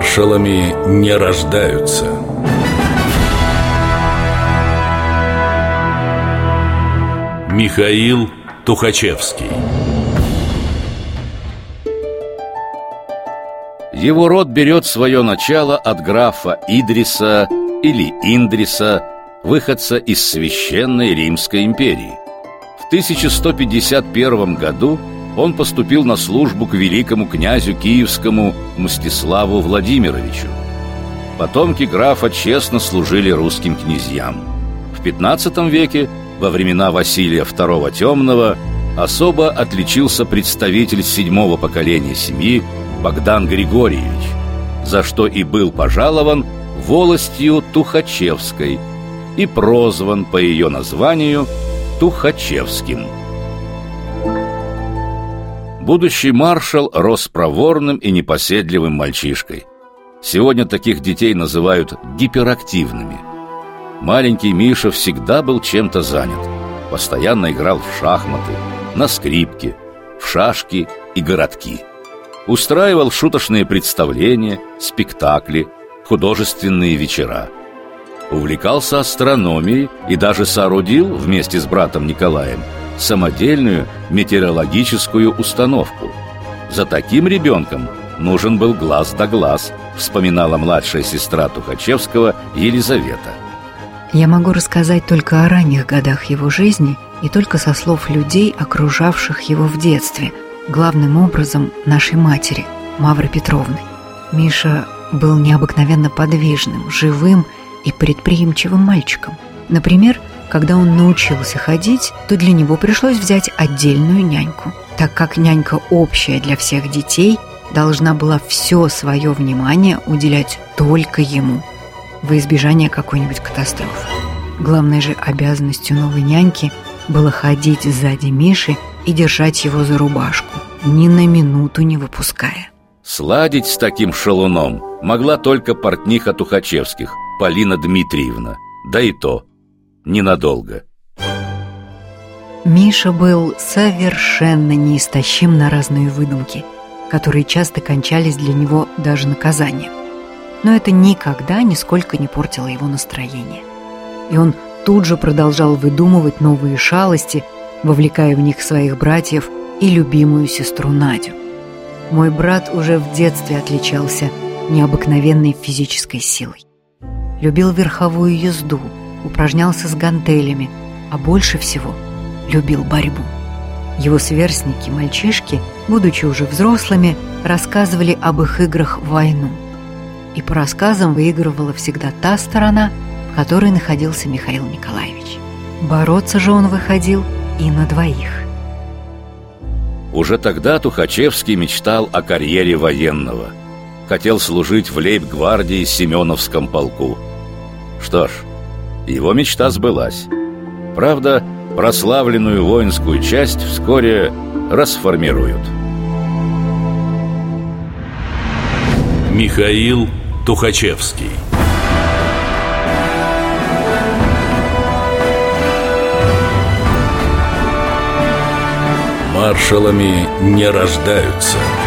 Маршалами не рождаются. Михаил Тухачевский Его род берет свое начало от графа Идриса или Индриса, выходца из Священной Римской империи. В 1151 году он поступил на службу к великому князю киевскому Мстиславу Владимировичу. Потомки графа честно служили русским князьям. В XV веке, во времена Василия II Темного, особо отличился представитель седьмого поколения семьи Богдан Григорьевич, за что и был пожалован волостью Тухачевской и прозван по ее названию Тухачевским. Будущий маршал рос проворным и непоседливым мальчишкой. Сегодня таких детей называют гиперактивными. Маленький Миша всегда был чем-то занят. Постоянно играл в шахматы, на скрипке, в шашки и городки. Устраивал шуточные представления, спектакли, художественные вечера. Увлекался астрономией и даже соорудил вместе с братом Николаем самодельную метеорологическую установку. За таким ребенком нужен был глаз да глаз, вспоминала младшая сестра Тухачевского Елизавета. Я могу рассказать только о ранних годах его жизни и только со слов людей, окружавших его в детстве, главным образом нашей матери, Мавры Петровны. Миша был необыкновенно подвижным, живым и предприимчивым мальчиком. Например, когда он научился ходить, то для него пришлось взять отдельную няньку, так как нянька общая для всех детей должна была все свое внимание уделять только ему, во избежание какой-нибудь катастрофы. Главной же обязанностью новой няньки было ходить сзади Миши и держать его за рубашку, ни на минуту не выпуская. Сладить с таким шалуном могла только портниха Тухачевских, Полина Дмитриевна, да и то – ненадолго. Миша был совершенно неистощим на разные выдумки, которые часто кончались для него даже наказанием. Но это никогда нисколько не портило его настроение. И он тут же продолжал выдумывать новые шалости, вовлекая в них своих братьев и любимую сестру Надю. Мой брат уже в детстве отличался необыкновенной физической силой. Любил верховую езду – упражнялся с гантелями, а больше всего любил борьбу. Его сверстники, мальчишки, будучи уже взрослыми, рассказывали об их играх в войну. И по рассказам выигрывала всегда та сторона, в которой находился Михаил Николаевич. Бороться же он выходил и на двоих. Уже тогда Тухачевский мечтал о карьере военного. Хотел служить в лейб-гвардии Семеновском полку. Что ж, его мечта сбылась. Правда, прославленную воинскую часть вскоре расформируют. Михаил Тухачевский Маршалами не рождаются –